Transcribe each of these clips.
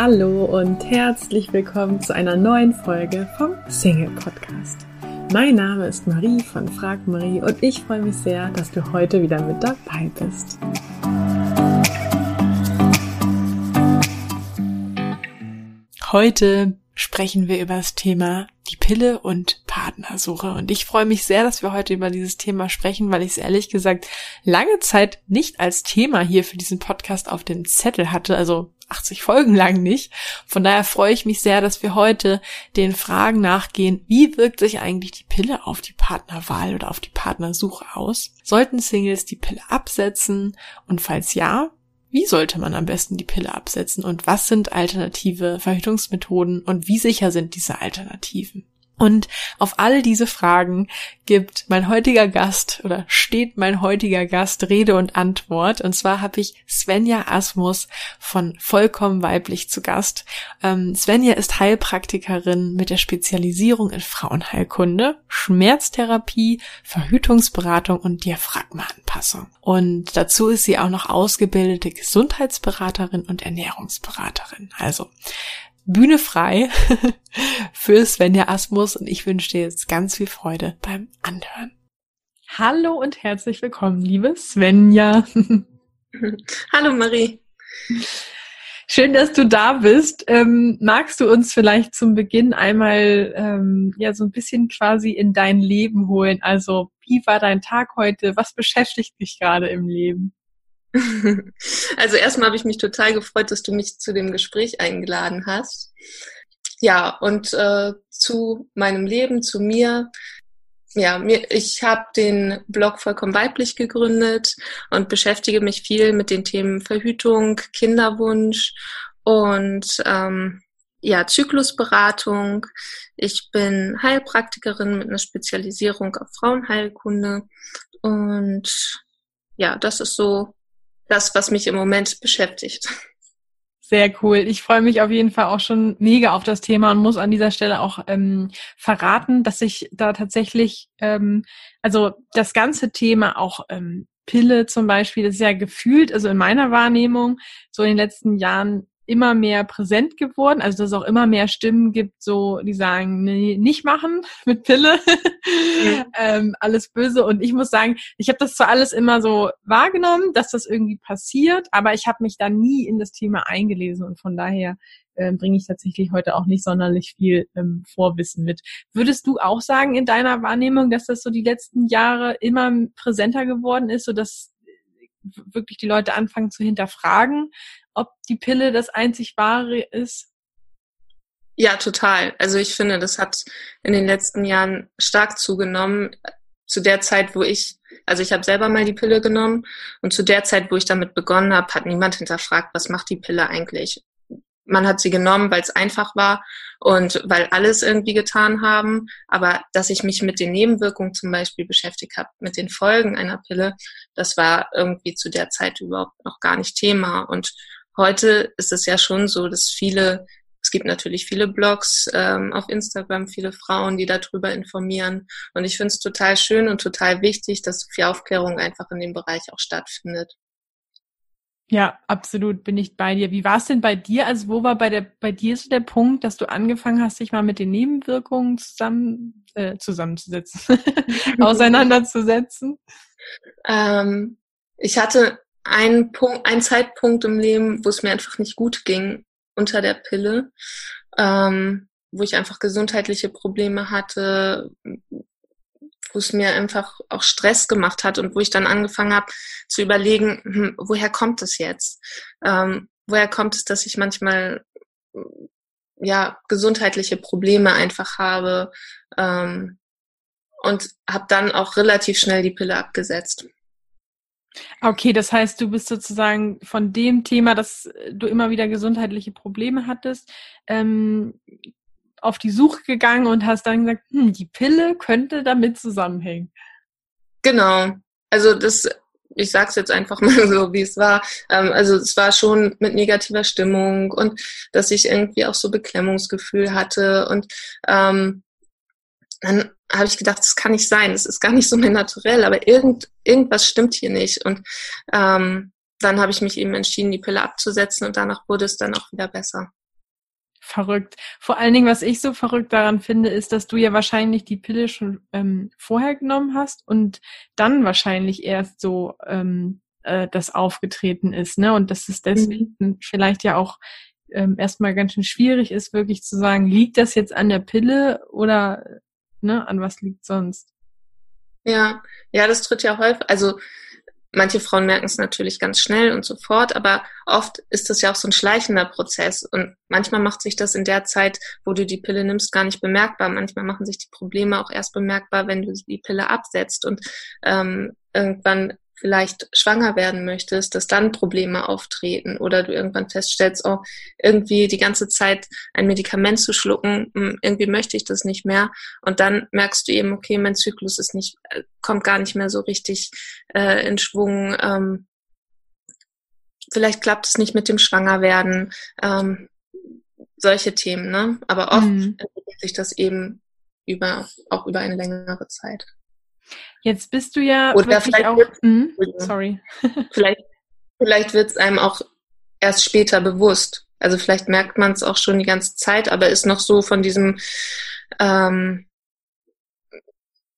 Hallo und herzlich willkommen zu einer neuen Folge vom Single Podcast. Mein Name ist Marie von Frag Marie und ich freue mich sehr, dass du heute wieder mit dabei bist. Heute sprechen wir über das Thema die Pille und Partnersuche. Und ich freue mich sehr, dass wir heute über dieses Thema sprechen, weil ich es ehrlich gesagt lange Zeit nicht als Thema hier für diesen Podcast auf dem Zettel hatte. Also 80 Folgen lang nicht. Von daher freue ich mich sehr, dass wir heute den Fragen nachgehen, wie wirkt sich eigentlich die Pille auf die Partnerwahl oder auf die Partnersuche aus? Sollten Singles die Pille absetzen? Und falls ja, wie sollte man am besten die Pille absetzen? Und was sind alternative Verhütungsmethoden? Und wie sicher sind diese Alternativen? Und auf alle diese Fragen gibt mein heutiger Gast oder steht mein heutiger Gast Rede und Antwort. Und zwar habe ich Svenja Asmus von Vollkommen Weiblich zu Gast. Ähm, Svenja ist Heilpraktikerin mit der Spezialisierung in Frauenheilkunde, Schmerztherapie, Verhütungsberatung und Diaphragmaanpassung. Und dazu ist sie auch noch ausgebildete Gesundheitsberaterin und Ernährungsberaterin. Also Bühne frei für Svenja Asmus und ich wünsche dir jetzt ganz viel Freude beim Anhören. Hallo und herzlich willkommen, liebe Svenja. Hallo Marie. Schön, dass du da bist. Ähm, magst du uns vielleicht zum Beginn einmal ähm, ja so ein bisschen quasi in dein Leben holen? Also wie war dein Tag heute? Was beschäftigt dich gerade im Leben? Also erstmal habe ich mich total gefreut, dass du mich zu dem Gespräch eingeladen hast. Ja, und äh, zu meinem Leben, zu mir. Ja, mir, ich habe den Blog vollkommen weiblich gegründet und beschäftige mich viel mit den Themen Verhütung, Kinderwunsch und ähm, ja, Zyklusberatung. Ich bin Heilpraktikerin mit einer Spezialisierung auf Frauenheilkunde und ja, das ist so das, was mich im Moment beschäftigt. Sehr cool. Ich freue mich auf jeden Fall auch schon mega auf das Thema und muss an dieser Stelle auch ähm, verraten, dass ich da tatsächlich, ähm, also das ganze Thema auch ähm, Pille zum Beispiel, das ist ja gefühlt, also in meiner Wahrnehmung, so in den letzten Jahren immer mehr präsent geworden, also dass es auch immer mehr Stimmen gibt, so die sagen, nee, nicht machen mit Pille, mhm. ähm, alles böse. Und ich muss sagen, ich habe das zwar alles immer so wahrgenommen, dass das irgendwie passiert, aber ich habe mich da nie in das Thema eingelesen und von daher äh, bringe ich tatsächlich heute auch nicht sonderlich viel ähm, Vorwissen mit. Würdest du auch sagen in deiner Wahrnehmung, dass das so die letzten Jahre immer präsenter geworden ist, so dass wirklich die Leute anfangen zu hinterfragen, ob die Pille das einzig wahre ist? Ja, total. Also ich finde, das hat in den letzten Jahren stark zugenommen. Zu der Zeit, wo ich, also ich habe selber mal die Pille genommen und zu der Zeit, wo ich damit begonnen habe, hat niemand hinterfragt, was macht die Pille eigentlich? Man hat sie genommen, weil es einfach war und weil alles irgendwie getan haben. Aber dass ich mich mit den Nebenwirkungen zum Beispiel beschäftigt habe, mit den Folgen einer Pille, das war irgendwie zu der Zeit überhaupt noch gar nicht Thema. Und heute ist es ja schon so, dass viele, es gibt natürlich viele Blogs ähm, auf Instagram, viele Frauen, die darüber informieren. Und ich finde es total schön und total wichtig, dass viel Aufklärung einfach in dem Bereich auch stattfindet. Ja, absolut bin ich bei dir. Wie war es denn bei dir? Also wo war bei der bei dir so der Punkt, dass du angefangen hast, dich mal mit den Nebenwirkungen zusammen äh, zusammenzusetzen, auseinanderzusetzen? Ähm, ich hatte einen Punkt, einen Zeitpunkt im Leben, wo es mir einfach nicht gut ging unter der Pille, ähm, wo ich einfach gesundheitliche Probleme hatte, wo es mir einfach auch Stress gemacht hat und wo ich dann angefangen habe zu überlegen, hm, woher kommt es jetzt? Ähm, woher kommt es, dass ich manchmal ja gesundheitliche Probleme einfach habe ähm, und habe dann auch relativ schnell die Pille abgesetzt. Okay, das heißt, du bist sozusagen von dem Thema, dass du immer wieder gesundheitliche Probleme hattest, ähm, auf die Suche gegangen und hast dann gesagt, hm, die Pille könnte damit zusammenhängen. Genau. Also das, ich sag's jetzt einfach mal so, wie es war. Ähm, also es war schon mit negativer Stimmung und dass ich irgendwie auch so Beklemmungsgefühl hatte und ähm, dann habe ich gedacht, das kann nicht sein, das ist gar nicht so mein Naturell, aber irgend, irgendwas stimmt hier nicht. Und ähm, dann habe ich mich eben entschieden, die Pille abzusetzen und danach wurde es dann auch wieder besser. Verrückt. Vor allen Dingen, was ich so verrückt daran finde, ist, dass du ja wahrscheinlich die Pille schon ähm, vorher genommen hast und dann wahrscheinlich erst so ähm, äh, das aufgetreten ist, ne? Und dass es deswegen mhm. vielleicht ja auch ähm, erstmal ganz schön schwierig ist, wirklich zu sagen, liegt das jetzt an der Pille oder ne, an was liegt sonst? Ja, ja, das tritt ja häufig, also Manche Frauen merken es natürlich ganz schnell und sofort, aber oft ist das ja auch so ein schleichender Prozess. Und manchmal macht sich das in der Zeit, wo du die Pille nimmst, gar nicht bemerkbar. Manchmal machen sich die Probleme auch erst bemerkbar, wenn du die Pille absetzt und ähm, irgendwann vielleicht schwanger werden möchtest, dass dann Probleme auftreten oder du irgendwann feststellst, oh, irgendwie die ganze Zeit ein Medikament zu schlucken, hm, irgendwie möchte ich das nicht mehr. Und dann merkst du eben, okay, mein Zyklus ist nicht, äh, kommt gar nicht mehr so richtig äh, in Schwung. Ähm, vielleicht klappt es nicht mit dem Schwangerwerden. Ähm, solche Themen, ne? Aber oft mhm. entwickelt sich das eben über, auch über eine längere Zeit. Jetzt bist du ja Oder wirklich auch. Hm? Sorry. vielleicht vielleicht wird es einem auch erst später bewusst. Also vielleicht merkt man es auch schon die ganze Zeit, aber ist noch so von diesem, ähm,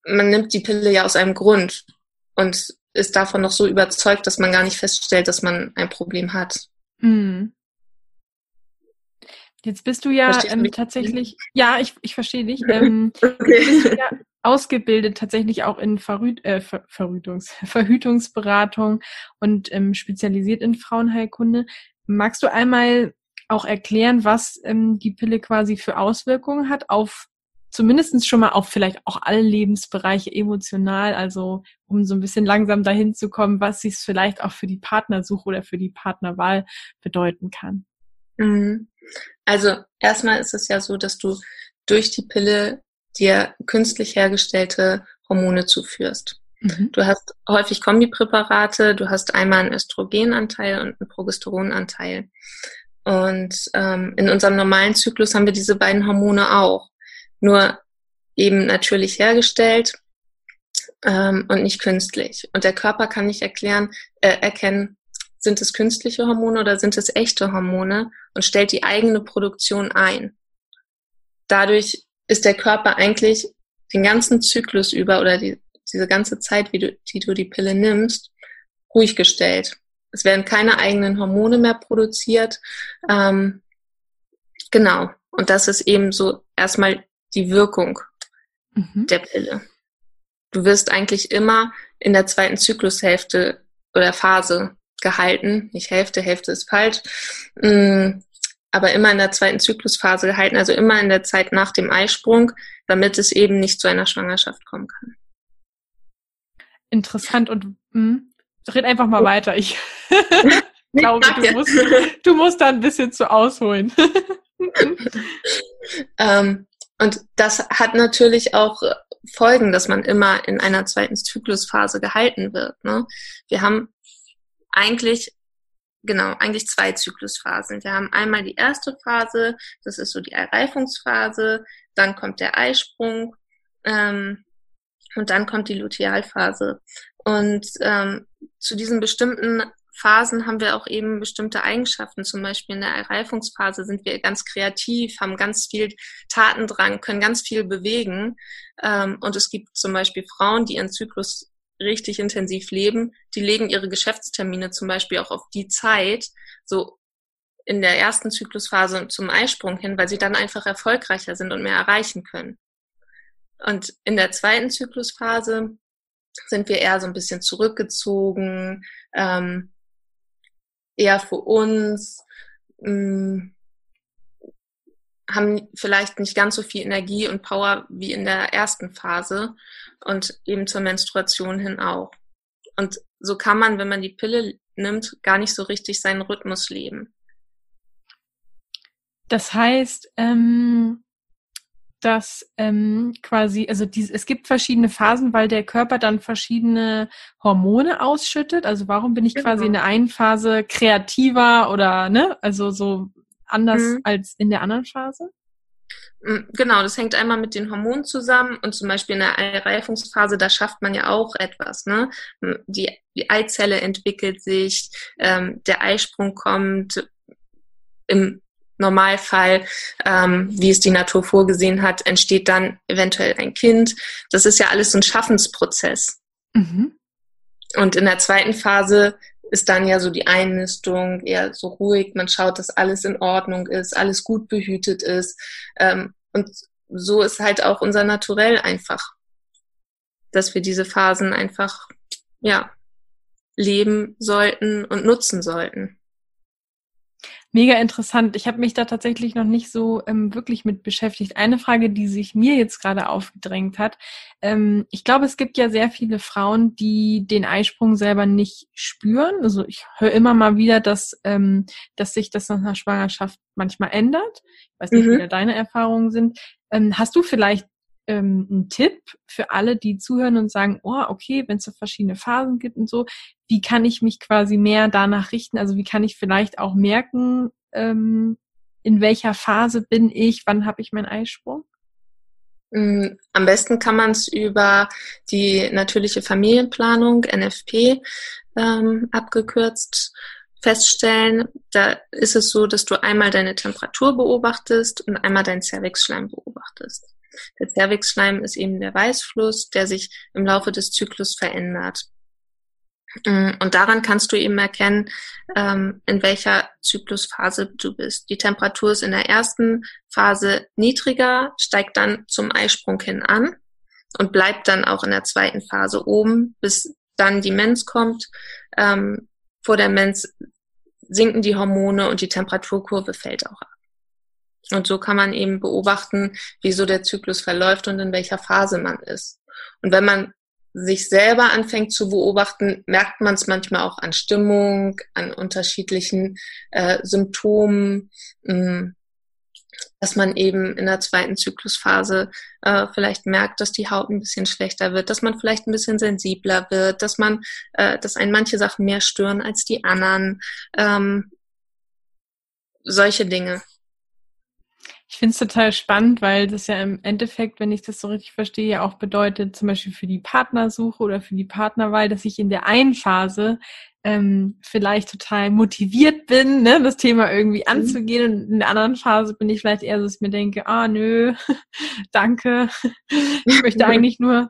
man nimmt die Pille ja aus einem Grund und ist davon noch so überzeugt, dass man gar nicht feststellt, dass man ein Problem hat. Mhm. Jetzt bist du ja ähm, tatsächlich, ja, ich, ich verstehe dich. Ähm, okay. ja ausgebildet tatsächlich auch in Verrüt äh, Ver Verhütungs Verhütungsberatung und ähm, spezialisiert in Frauenheilkunde. Magst du einmal auch erklären, was ähm, die Pille quasi für Auswirkungen hat auf zumindestens schon mal auf vielleicht auch alle Lebensbereiche emotional, also um so ein bisschen langsam dahin zu kommen, was sich vielleicht auch für die Partnersuche oder für die Partnerwahl bedeuten kann. Mhm. Also erstmal ist es ja so, dass du durch die Pille dir künstlich hergestellte Hormone zuführst. Mhm. Du hast häufig Kombipräparate, du hast einmal einen Östrogenanteil und einen Progesteronanteil. Und ähm, in unserem normalen Zyklus haben wir diese beiden Hormone auch, nur eben natürlich hergestellt ähm, und nicht künstlich. Und der Körper kann nicht erklären, äh, erkennen, sind es künstliche Hormone oder sind es echte Hormone und stellt die eigene Produktion ein. Dadurch ist der Körper eigentlich den ganzen Zyklus über oder die, diese ganze Zeit, wie du, die du die Pille nimmst, ruhig gestellt. Es werden keine eigenen Hormone mehr produziert. Ähm, genau. Und das ist eben so erstmal die Wirkung mhm. der Pille. Du wirst eigentlich immer in der zweiten Zyklushälfte oder Phase gehalten. Nicht Hälfte, Hälfte ist falsch. Mm, aber immer in der zweiten Zyklusphase gehalten, also immer in der Zeit nach dem Eisprung, damit es eben nicht zu einer Schwangerschaft kommen kann. Interessant und mh, hm, red einfach mal weiter. Ich glaube, du musst, du musst da ein bisschen zu ausholen. ähm, und das hat natürlich auch Folgen, dass man immer in einer zweiten Zyklusphase gehalten wird. Ne? Wir haben eigentlich genau, eigentlich zwei Zyklusphasen. Wir haben einmal die erste Phase, das ist so die Erreifungsphase, dann kommt der Eisprung ähm, und dann kommt die Lutealphase. Und ähm, zu diesen bestimmten Phasen haben wir auch eben bestimmte Eigenschaften. Zum Beispiel in der Erreifungsphase sind wir ganz kreativ, haben ganz viel Tatendrang, können ganz viel bewegen. Ähm, und es gibt zum Beispiel Frauen, die ihren Zyklus richtig intensiv leben, die legen ihre Geschäftstermine zum Beispiel auch auf die Zeit, so in der ersten Zyklusphase zum Eisprung hin, weil sie dann einfach erfolgreicher sind und mehr erreichen können. Und in der zweiten Zyklusphase sind wir eher so ein bisschen zurückgezogen, ähm, eher für uns, mh, mm, haben vielleicht nicht ganz so viel Energie und Power wie in der ersten Phase und eben zur Menstruation hin auch. Und so kann man, wenn man die Pille nimmt, gar nicht so richtig seinen Rhythmus leben. Das heißt, ähm, dass ähm, quasi, also die, es gibt verschiedene Phasen, weil der Körper dann verschiedene Hormone ausschüttet. Also warum bin ich genau. quasi in der einen Phase kreativer oder ne, also so anders mhm. als in der anderen Phase? Mm, genau, das hängt einmal mit den Hormonen zusammen und zum Beispiel in der Eireifungsphase, da schafft man ja auch etwas. Ne? Die, die Eizelle entwickelt sich, ähm, der Eisprung kommt. Im Normalfall, ähm, wie es die Natur vorgesehen hat, entsteht dann eventuell ein Kind. Das ist ja alles so ein Schaffensprozess. Mhm. Und in der zweiten Phase ist dann ja so die Einnistung eher so ruhig. Man schaut, dass alles in Ordnung ist, alles gut behütet ist. Ähm, und so ist halt auch unser Naturell einfach, dass wir diese Phasen einfach, ja, leben sollten und nutzen sollten. Mega interessant. Ich habe mich da tatsächlich noch nicht so ähm, wirklich mit beschäftigt. Eine Frage, die sich mir jetzt gerade aufgedrängt hat. Ähm, ich glaube, es gibt ja sehr viele Frauen, die den Eisprung selber nicht spüren. Also ich höre immer mal wieder, dass, ähm, dass sich das nach einer Schwangerschaft manchmal ändert. Ich weiß nicht, mhm. wie da deine Erfahrungen sind. Ähm, hast du vielleicht ähm, ein Tipp für alle, die zuhören und sagen, oh, okay, wenn es so verschiedene Phasen gibt und so, wie kann ich mich quasi mehr danach richten? Also wie kann ich vielleicht auch merken, ähm, in welcher Phase bin ich, wann habe ich meinen Eisprung? Mm, am besten kann man es über die natürliche Familienplanung, NFP, ähm, abgekürzt feststellen. Da ist es so, dass du einmal deine Temperatur beobachtest und einmal deinen Cervixschleim beobachtest. Der Cervixschleim ist eben der Weißfluss, der sich im Laufe des Zyklus verändert. Mm, und daran kannst du eben erkennen, ähm, in welcher Zyklusphase du bist. Die Temperatur ist in der ersten Phase niedriger, steigt dann zum Eisprung hin an und bleibt dann auch in der zweiten Phase oben, bis dann die Mens kommt. Ähm, vor der Mens sinken die Hormone und die Temperaturkurve fällt auch ab. Und so kann man eben beobachten, wieso der Zyklus verläuft und in welcher Phase man ist. Und wenn man sich selber anfängt zu beobachten, merkt man es manchmal auch an Stimmung, an unterschiedlichen äh, Symptomen, mh, mm, dass man eben in der zweiten Zyklusphase äh, vielleicht merkt, dass die Haut ein bisschen schlechter wird, dass man vielleicht ein bisschen sensibler wird, dass man, äh, dass einen manche Sachen mehr stören als die anderen. Ähm, solche Dinge. Ich finde es total spannend, weil das ja im Endeffekt, wenn ich das so richtig verstehe, ja auch bedeutet, zum Beispiel für die Partnersuche oder für die Partnerwahl, dass ich in der einen Phase ähm, vielleicht total motiviert bin, ne, das Thema irgendwie mhm. anzugehen und in der anderen Phase bin ich vielleicht eher so, dass ich mir denke, ah nö, danke, ich möchte eigentlich nur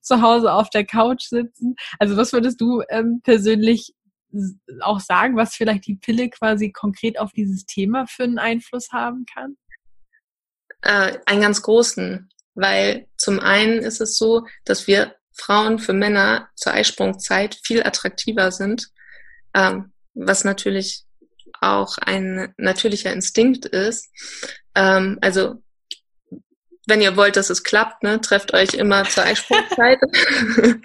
zu Hause auf der Couch sitzen. Also was würdest du ähm, persönlich auch sagen, was vielleicht die Pille quasi konkret auf dieses Thema für einen Einfluss haben kann? Äh, einen ganz großen, weil zum einen ist es so, dass wir Frauen für Männer zur Eisprungzeit viel attraktiver sind, ähm, was natürlich auch ein natürlicher Instinkt ist. Ähm, also wenn ihr wollt, dass es klappt, ne, trefft euch immer zur Eisprungzeit.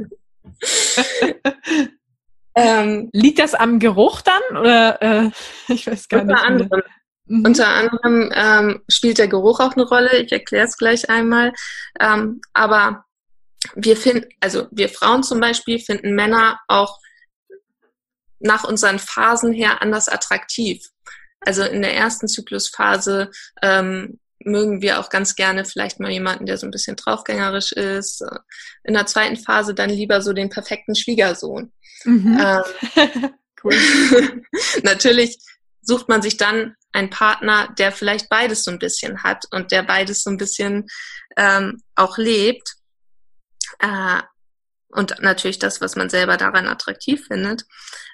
ähm, Liegt das am Geruch dann oder äh, ich weiß gar nicht. Anderem. Mhm. Unter anderem ähm, spielt der Geruch auch eine Rolle. Ich erkläre es gleich einmal. Ähm, aber wir finden, also wir Frauen zum Beispiel finden Männer auch nach unseren Phasen her anders attraktiv. Also in der ersten Zyklusphase ähm, mögen wir auch ganz gerne vielleicht mal jemanden, der so ein bisschen draufgängerisch ist. In der zweiten Phase dann lieber so den perfekten Schwiegersohn. Mhm. Ähm, cool. natürlich sucht man sich dann einen Partner, der vielleicht beides so ein bisschen hat und der beides so ein bisschen ähm, auch lebt. Äh, und natürlich das, was man selber daran attraktiv findet.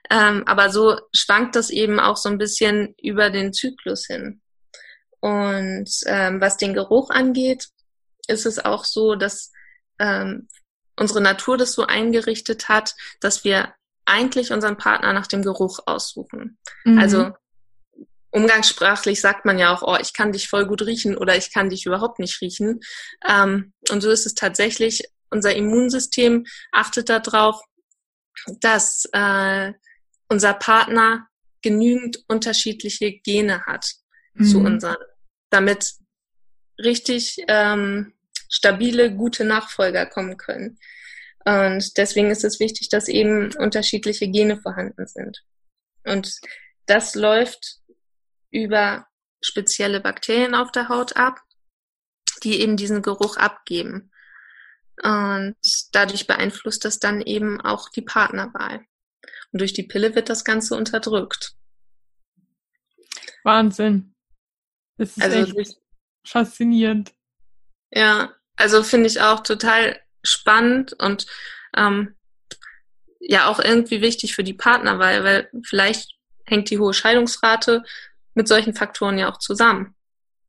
Ähm, aber so schwankt das eben auch so ein bisschen über den Zyklus hin. Und ähm, was den Geruch angeht, ist es auch so, dass ähm, unsere Natur das so eingerichtet hat, dass wir eigentlich unseren Partner nach dem Geruch aussuchen. Mhm. Also umgangssprachlich sagt man ja auch, oh, ich kann dich voll gut riechen oder ich kann dich überhaupt nicht riechen. Ähm, und so ist es tatsächlich, unser Immunsystem achtet darauf, dass äh, unser Partner genügend unterschiedliche Gene hat mhm. zu unseren, damit richtig ähm, stabile, gute Nachfolger kommen können. Und deswegen ist es wichtig, dass eben unterschiedliche Gene vorhanden sind. Und das läuft über spezielle Bakterien auf der Haut ab, die eben diesen Geruch abgeben. Und dadurch beeinflusst das dann eben auch die Partnerwahl. Und durch die Pille wird das Ganze unterdrückt. Wahnsinn. Das ist also, echt faszinierend. Ja, also finde ich auch total spannend und ähm, ja auch irgendwie wichtig für die Partner, weil, weil vielleicht hängt die hohe Scheidungsrate mit solchen Faktoren ja auch zusammen.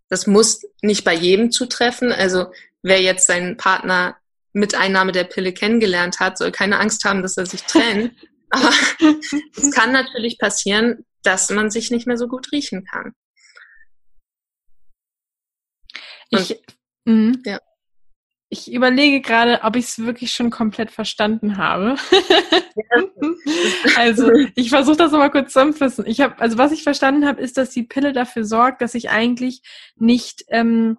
Das muss nicht bei jedem zutreffen. Also wer jetzt seinen Partner mit Einnahme der Pille kennengelernt hat, soll keine Angst haben, dass er sich trennt. Aber es kann natürlich passieren, dass man sich nicht mehr so gut riechen kann. Und, ich, mh. ja. Ich überlege gerade, ob ich es wirklich schon komplett verstanden habe. also ich versuche das nochmal kurz zusammenzufassen. Ich habe, also was ich verstanden habe, ist, dass die Pille dafür sorgt, dass ich eigentlich nicht ähm,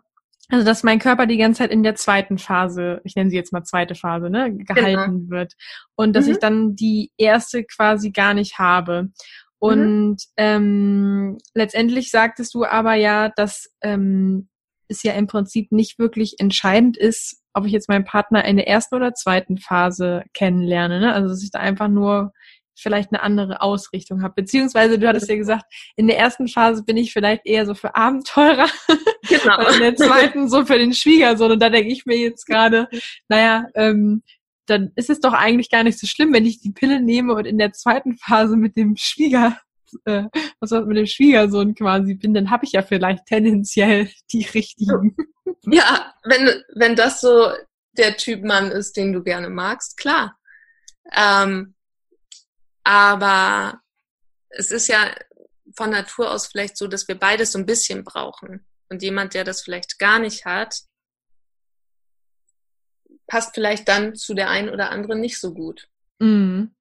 also, dass mein Körper die ganze Zeit in der zweiten Phase, ich nenne sie jetzt mal zweite Phase, ne, gehalten genau. wird. Und dass mhm. ich dann die erste quasi gar nicht habe. Mhm. Und mhm. ähm, letztendlich sagtest du aber ja, dass ähm, es ja im Prinzip nicht wirklich entscheidend ist, ob ich jetzt meinen Partner in der ersten oder zweiten Phase kennenlerne. Ne? Also dass ich da einfach nur vielleicht eine andere Ausrichtung habe. Beziehungsweise, du hattest ja gesagt, in der ersten Phase bin ich vielleicht eher so für Abenteurer. Genau. Und in der zweiten so für den Schwiegersohn. Und da denke ich mir jetzt gerade, naja, ähm, dann ist es doch eigentlich gar nicht so schlimm, wenn ich die Pille nehme und in der zweiten Phase mit dem Schwieger, äh, was mit dem Schwiegersohn quasi bin, dann habe ich ja vielleicht tendenziell die richtigen. Ja, wenn, wenn das so der Typ Mann ist, den du gerne magst, klar. Ähm, aber es ist ja von Natur aus vielleicht so, dass wir beides so ein bisschen brauchen. Und jemand, der das vielleicht gar nicht hat, passt vielleicht dann zu der einen oder anderen nicht so gut. Mhm.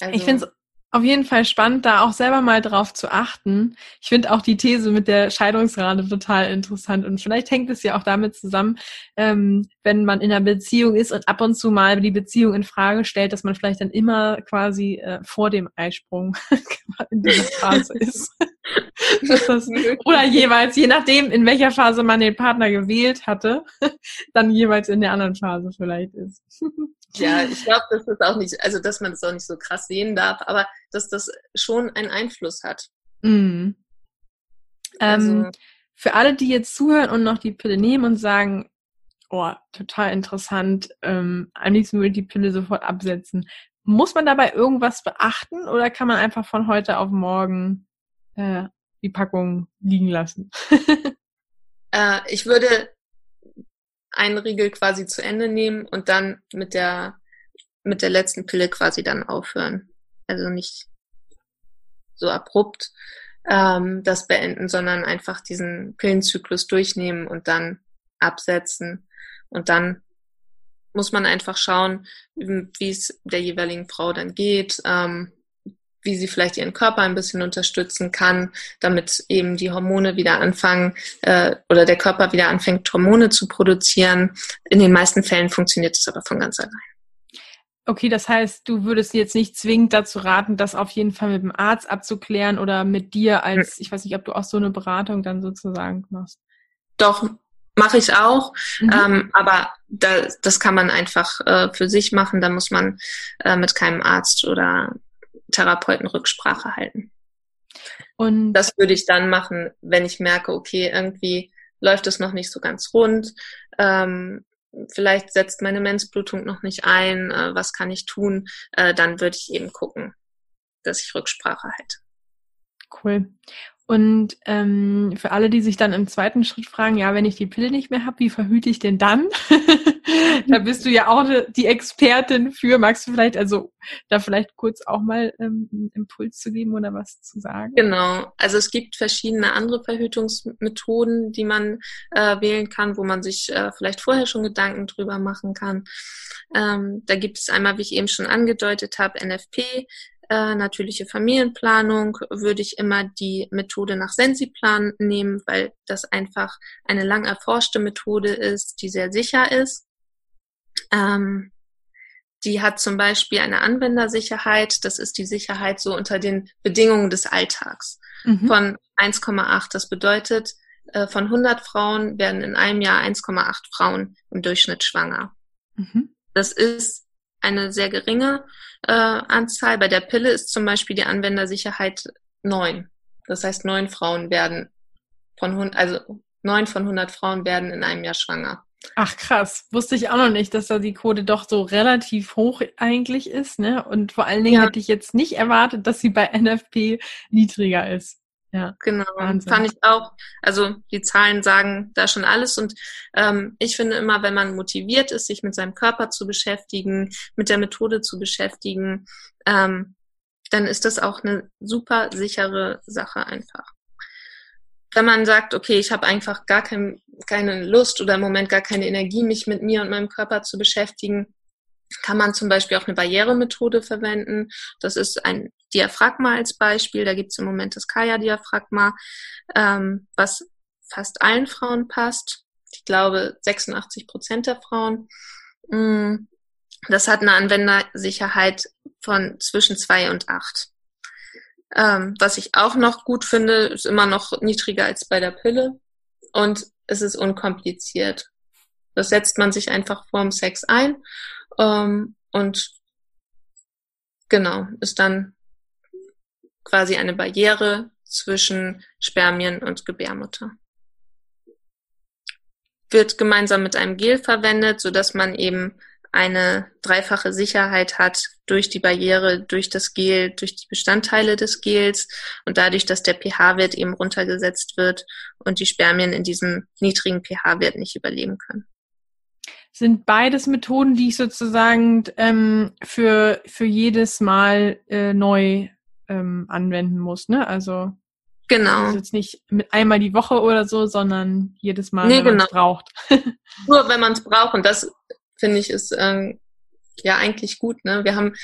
Also, ich finde es auf jeden Fall spannend, da auch selber mal drauf zu achten. Ich finde auch die These mit der Scheidungsrate total interessant und vielleicht hängt es ja auch damit zusammen, ähm, wenn man in einer Beziehung ist und ab und zu mal die Beziehung in Frage stellt, dass man vielleicht dann immer quasi äh, vor dem Eisprung in dieser Phase ist. das, oder jeweils, je nachdem, in welcher Phase man den Partner gewählt hatte, dann jeweils in der anderen Phase vielleicht ist. Ja, ich glaube, dass das auch nicht, also dass man das auch nicht so krass sehen darf, aber dass das schon einen Einfluss hat. Mhm. Also, ähm, für alle, die jetzt zuhören und noch die Pille nehmen und sagen, oh, total interessant, ähm, am liebsten würde ich die Pille sofort absetzen. Muss man dabei irgendwas beachten oder kann man einfach von heute auf morgen äh, die Packung liegen lassen? äh, ich würde einen Riegel quasi zu Ende nehmen und dann mit der, mit der letzten Pille quasi dann aufhören. Also nicht so abrupt ähm, das beenden, sondern einfach diesen Pillenzyklus durchnehmen und dann absetzen. Und dann muss man einfach schauen, wie es der jeweiligen Frau dann geht. Ähm, wie sie vielleicht ihren Körper ein bisschen unterstützen kann, damit eben die Hormone wieder anfangen äh, oder der Körper wieder anfängt, Hormone zu produzieren. In den meisten Fällen funktioniert es aber von ganz allein. Okay, das heißt, du würdest jetzt nicht zwingend dazu raten, das auf jeden Fall mit dem Arzt abzuklären oder mit dir als, ich weiß nicht, ob du auch so eine Beratung dann sozusagen machst. Doch, mache ich auch, mhm. ähm, aber da, das kann man einfach äh, für sich machen. Da muss man äh, mit keinem Arzt oder Therapeuten Rücksprache halten. Und das würde ich dann machen, wenn ich merke, okay, irgendwie läuft es noch nicht so ganz rund. Ähm, vielleicht setzt meine Menzblutung noch nicht ein. Äh, was kann ich tun? Äh, dann würde ich eben gucken, dass ich Rücksprache halte. Cool. Und ähm, für alle, die sich dann im zweiten Schritt fragen, ja, wenn ich die Pille nicht mehr habe, wie verhüte ich denn dann? da bist du ja auch die Expertin für. Magst du vielleicht also da vielleicht kurz auch mal ähm, einen Impuls zu geben oder was zu sagen? Genau. Also es gibt verschiedene andere Verhütungsmethoden, die man äh, wählen kann, wo man sich äh, vielleicht vorher schon Gedanken drüber machen kann. Ähm, da gibt es einmal, wie ich eben schon angedeutet habe, NFP, äh, natürliche Familienplanung würde ich immer die Methode nach Sensiplan nehmen, weil das einfach eine lang erforschte Methode ist, die sehr sicher ist. Ähm, die hat zum Beispiel eine Anwendersicherheit. Das ist die Sicherheit so unter den Bedingungen des Alltags mhm. von 1,8. Das bedeutet, äh, von 100 Frauen werden in einem Jahr 1,8 Frauen im Durchschnitt schwanger. Mhm. Das ist eine sehr geringe äh, Anzahl. Bei der Pille ist zum Beispiel die Anwendersicherheit neun. Das heißt, neun Frauen werden von, also neun von 100 Frauen werden in einem Jahr schwanger. Ach krass, wusste ich auch noch nicht, dass da die Quote doch so relativ hoch eigentlich ist, ne? Und vor allen Dingen ja. hätte ich jetzt nicht erwartet, dass sie bei NFP niedriger ist. Ja, genau. Wahnsinn. Fand ich auch. Also die Zahlen sagen da schon alles. Und ähm, ich finde immer, wenn man motiviert ist, sich mit seinem Körper zu beschäftigen, mit der Methode zu beschäftigen, ähm, dann ist das auch eine super sichere Sache einfach. Wenn man sagt, okay, ich habe einfach gar kein, keine Lust oder im Moment gar keine Energie, mich mit mir und meinem Körper zu beschäftigen, kann man zum Beispiel auch eine Barrieremethode verwenden. Das ist ein Diaphragma als Beispiel. Da gibt es im Moment das Kaya-Diaphragma, ähm, was fast allen Frauen passt. Ich glaube 86 Prozent der Frauen. Mm, das hat eine Anwendersicherheit von zwischen zwei und acht. Ähm, was ich auch noch gut finde, ist immer noch niedriger als bei der Pille und es ist unkompliziert. Das setzt man sich einfach vorm Sex ein ähm, und genau, ist dann quasi eine Barriere zwischen Spermien und Gebärmutter. Wird gemeinsam mit einem Gel verwendet, so dass man eben eine dreifache Sicherheit hat durch die Barriere, durch das Gel, durch die Bestandteile des Gels und dadurch, dass der pH-Wert eben runtergesetzt wird und die Spermien in diesem niedrigen pH-Wert nicht überleben können sind beides Methoden, die ich sozusagen ähm, für, für jedes Mal äh, neu ähm, anwenden muss, ne? Also genau. Also jetzt nicht mit einmal die Woche oder so, sondern jedes Mal, nee, wenn genau. man es braucht. Nur wenn man es braucht. Und das finde ich ist ähm, ja eigentlich gut. Ne? Wir haben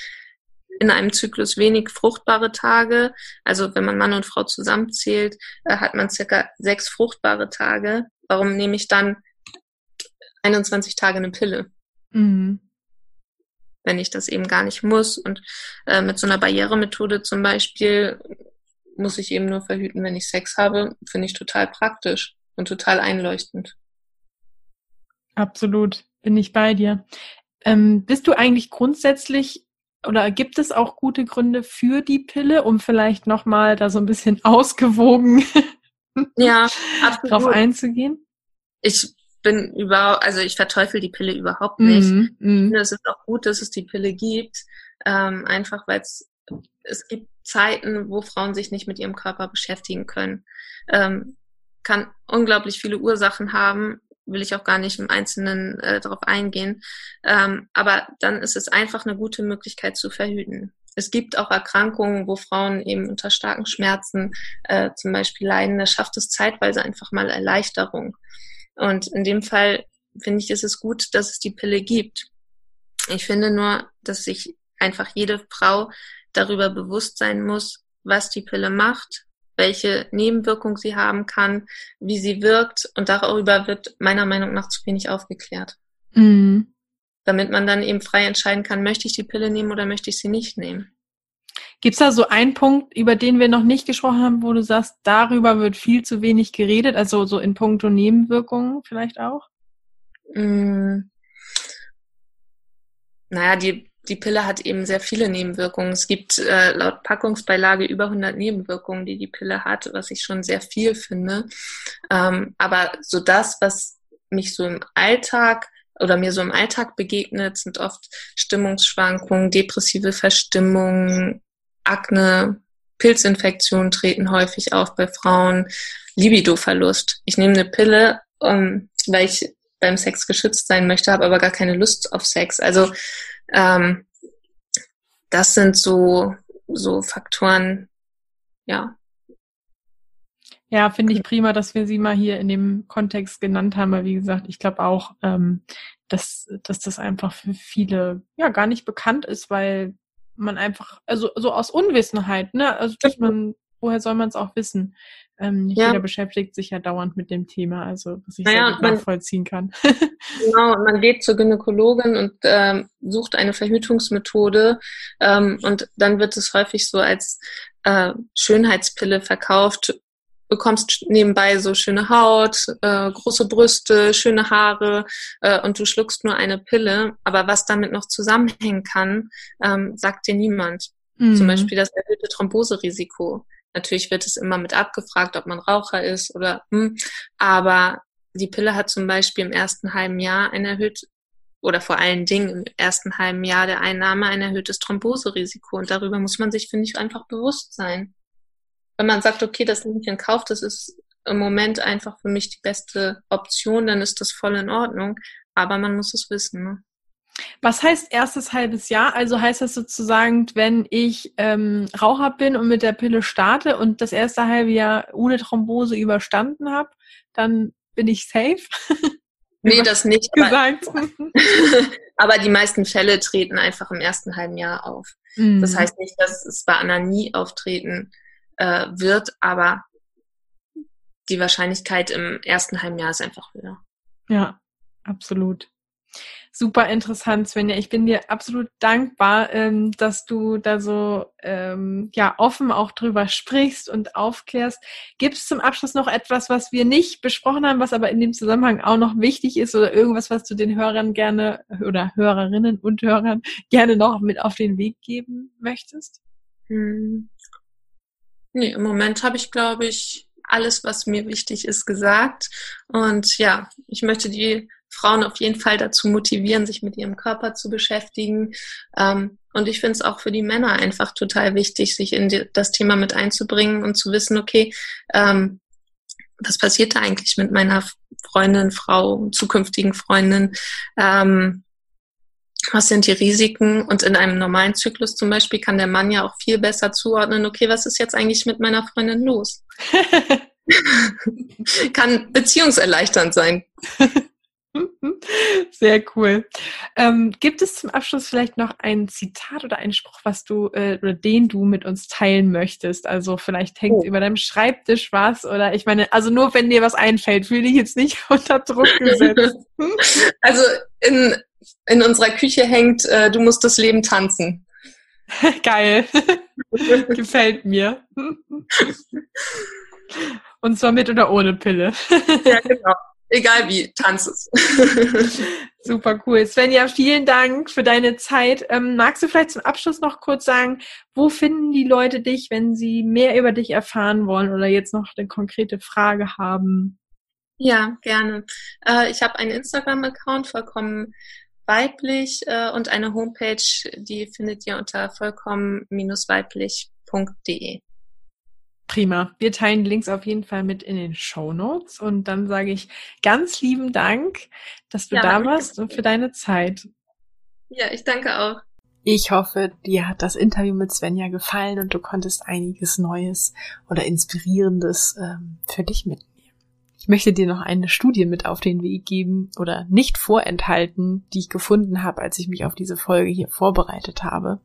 in einem Zyklus wenig fruchtbare Tage. Also wenn man Mann und Frau zusammenzählt, äh, hat man circa sechs fruchtbare Tage. Warum nehme ich dann 21 Tage eine Pille. Mhm. Wenn ich das eben gar nicht muss. Und äh, mit so einer Barrieremethode zum Beispiel muss ich eben nur verhüten, wenn ich Sex habe, finde ich total praktisch und total einleuchtend. Absolut, bin ich bei dir. Ähm, bist du eigentlich grundsätzlich oder gibt es auch gute Gründe für die Pille, um vielleicht nochmal da so ein bisschen ausgewogen ja, drauf einzugehen? Ich bin überhaupt, also ich verteufel die Pille überhaupt nicht. Mm, mm. Es ist auch gut, dass es die Pille gibt, ähm, einfach weil es es gibt Zeiten, wo Frauen sich nicht mit ihrem Körper beschäftigen können. Ähm, kann unglaublich viele Ursachen haben, will ich auch gar nicht im Einzelnen äh, darauf eingehen. Ähm, aber dann ist es einfach eine gute Möglichkeit zu verhüten. Es gibt auch Erkrankungen, wo Frauen eben unter starken Schmerzen äh, zum Beispiel leiden. Da schafft es zeitweise einfach mal Erleichterung. Und in dem Fall finde ich, ist es gut, dass es die Pille gibt. Ich finde nur, dass sich einfach jede Frau darüber bewusst sein muss, was die Pille macht, welche Nebenwirkung sie haben kann, wie sie wirkt und darüber wird meiner Meinung nach zu wenig aufgeklärt. Mhm. Damit man dann eben frei entscheiden kann, möchte ich die Pille nehmen oder möchte ich sie nicht nehmen. Gibt's da so einen Punkt, über den wir noch nicht gesprochen haben, wo du sagst, darüber wird viel zu wenig geredet, also so in puncto Nebenwirkungen vielleicht auch? Mm. Naja, die, die Pille hat eben sehr viele Nebenwirkungen. Es gibt äh, laut Packungsbeilage über 100 Nebenwirkungen, die die Pille hat, was ich schon sehr viel finde. Ähm, aber so das, was mich so im Alltag oder mir so im Alltag begegnet, sind oft Stimmungsschwankungen, depressive Verstimmung, Akne, Pilzinfektionen treten häufig auf bei Frauen, Libidoverlust. Ich nehme eine Pille, um, ähm, weil ich beim Sex geschützt sein möchte, habe aber gar keine Lust auf Sex. Also ähm, das sind so so Faktoren, ja. Ja, finde ich prima, dass wir sie mal hier in dem Kontext genannt haben, weil wie gesagt, ich glaube auch, ähm, dass, dass das einfach für viele ja gar nicht bekannt ist, weil man einfach, also so aus Unwissenheit, ne? Also dass man, woher soll man es auch wissen? Ähm, nicht ja. jeder beschäftigt sich ja dauernd mit dem Thema, also was ich naja, sehr gut nachvollziehen kann. genau, man geht zur Gynäkologin und ähm, sucht eine Verhütungsmethode ähm, und dann wird es häufig so als äh, Schönheitspille verkauft, bekommst nebenbei so schöne Haut, äh, große Brüste, schöne Haare äh, und du schluckst nur eine Pille. Aber was damit noch zusammenhängen kann, ähm, sagt dir niemand. Mhm. Zum Beispiel das erhöhte Thromboserisiko. Natürlich wird es immer mit abgefragt, ob man Raucher ist oder, hm, aber die Pille hat zum Beispiel im ersten halben Jahr ein erhöht oder vor allen Dingen im ersten halben Jahr der Einnahme ein erhöhtes Thromboserisiko. Und darüber muss man sich, finde ich, einfach bewusst sein. Wenn man sagt, okay, das nehme ich in Kauf, das ist im Moment einfach für mich die beste Option, dann ist das voll in Ordnung. Aber man muss es wissen. Ne? Was heißt erstes halbes Jahr? Also heißt das sozusagen, wenn ich ähm, Raucher bin und mit der Pille starte und das erste halbe Jahr ohne Thrombose überstanden habe, dann bin ich safe? Nee, das nicht. Gesagt. Aber, aber, die meisten Fälle treten einfach im ersten halben Jahr auf. Mhm. Das heißt nicht, dass es bei Anna nie auftreten äh, wird, aber die Wahrscheinlichkeit im ersten halben Jahr ist einfach höher. Ja, absolut super interessant, Svenja. Ich bin dir absolut dankbar, ähm, dass du da so ähm, ja offen auch drüber sprichst und aufklärst. Gibt es zum Abschluss noch etwas, was wir nicht besprochen haben, was aber in dem Zusammenhang auch noch wichtig ist oder irgendwas, was du den Hörern gerne oder Hörerinnen und Hörern gerne noch mit auf den Weg geben möchtest? Hm. Nee, im Moment habe ich, glaube ich, alles, was mir wichtig ist, gesagt. Und ja, ich möchte die Frauen auf jeden Fall dazu motivieren, sich mit ihrem Körper zu beschäftigen. Ähm, und ich finde es auch für die Männer einfach total wichtig, sich in das Thema mit einzubringen und zu wissen, okay, ähm, was passiert da eigentlich mit meiner Freundin, Frau, zukünftigen Freundin? Ähm, was sind die Risiken? Und in einem normalen Zyklus zum Beispiel kann der Mann ja auch viel besser zuordnen, okay, was ist jetzt eigentlich mit meiner Freundin los? kann beziehungserleichternd sein. Sehr cool. Ähm, gibt es zum Abschluss vielleicht noch ein Zitat oder einen Spruch, was du äh, oder den du mit uns teilen möchtest? Also vielleicht hängt oh. über deinem Schreibtisch was oder ich meine, also nur wenn dir was einfällt, fühle dich jetzt nicht unter Druck gesetzt. also in, in unserer Küche hängt, äh, du musst das Leben tanzen. Geil. Gefällt mir. Und zwar mit oder ohne Pille. ja, genau. Egal wie, tanz es. Super cool. Svenja, vielen Dank für deine Zeit. Ähm, magst du vielleicht zum Abschluss noch kurz sagen, wo finden die Leute dich, wenn sie mehr über dich erfahren wollen oder jetzt noch eine konkrete Frage haben? Ja, gerne. Äh, ich habe einen Instagram-Account, vollkommen weiblich, äh, und eine Homepage, die findet ihr unter vollkommen-weiblich.de. Prima. Wir teilen Links auf jeden Fall mit in den Show Notes und dann sage ich ganz lieben Dank, dass du ja, da warst und für deine Zeit. Ja, ich danke auch. Ich hoffe, dir hat das Interview mit Svenja gefallen und du konntest einiges Neues oder Inspirierendes ähm, für dich mitnehmen. Ich möchte dir noch eine Studie mit auf den Weg geben oder nicht vorenthalten, die ich gefunden habe, als ich mich auf diese Folge hier vorbereitet habe.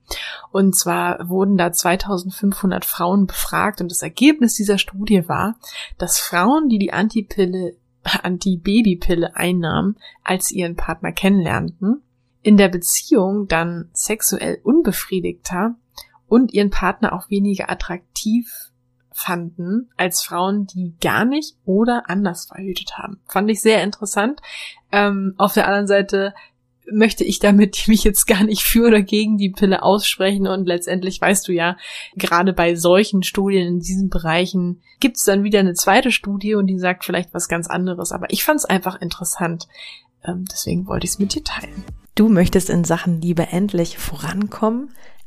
Und zwar wurden da 2500 Frauen befragt und das Ergebnis dieser Studie war, dass Frauen, die die Antipille Antibabypille einnahmen, als ihren Partner kennenlernten, in der Beziehung dann sexuell unbefriedigter und ihren Partner auch weniger attraktiv fanden als Frauen, die gar nicht oder anders verhütet haben. Fand ich sehr interessant. Ähm, auf der anderen Seite möchte ich damit mich jetzt gar nicht für oder gegen die Pille aussprechen und letztendlich weißt du ja, gerade bei solchen Studien in diesen Bereichen gibt es dann wieder eine zweite Studie und die sagt vielleicht was ganz anderes, aber ich fand es einfach interessant. Ähm, deswegen wollte ich es mit dir teilen. Du möchtest in Sachen Liebe endlich vorankommen,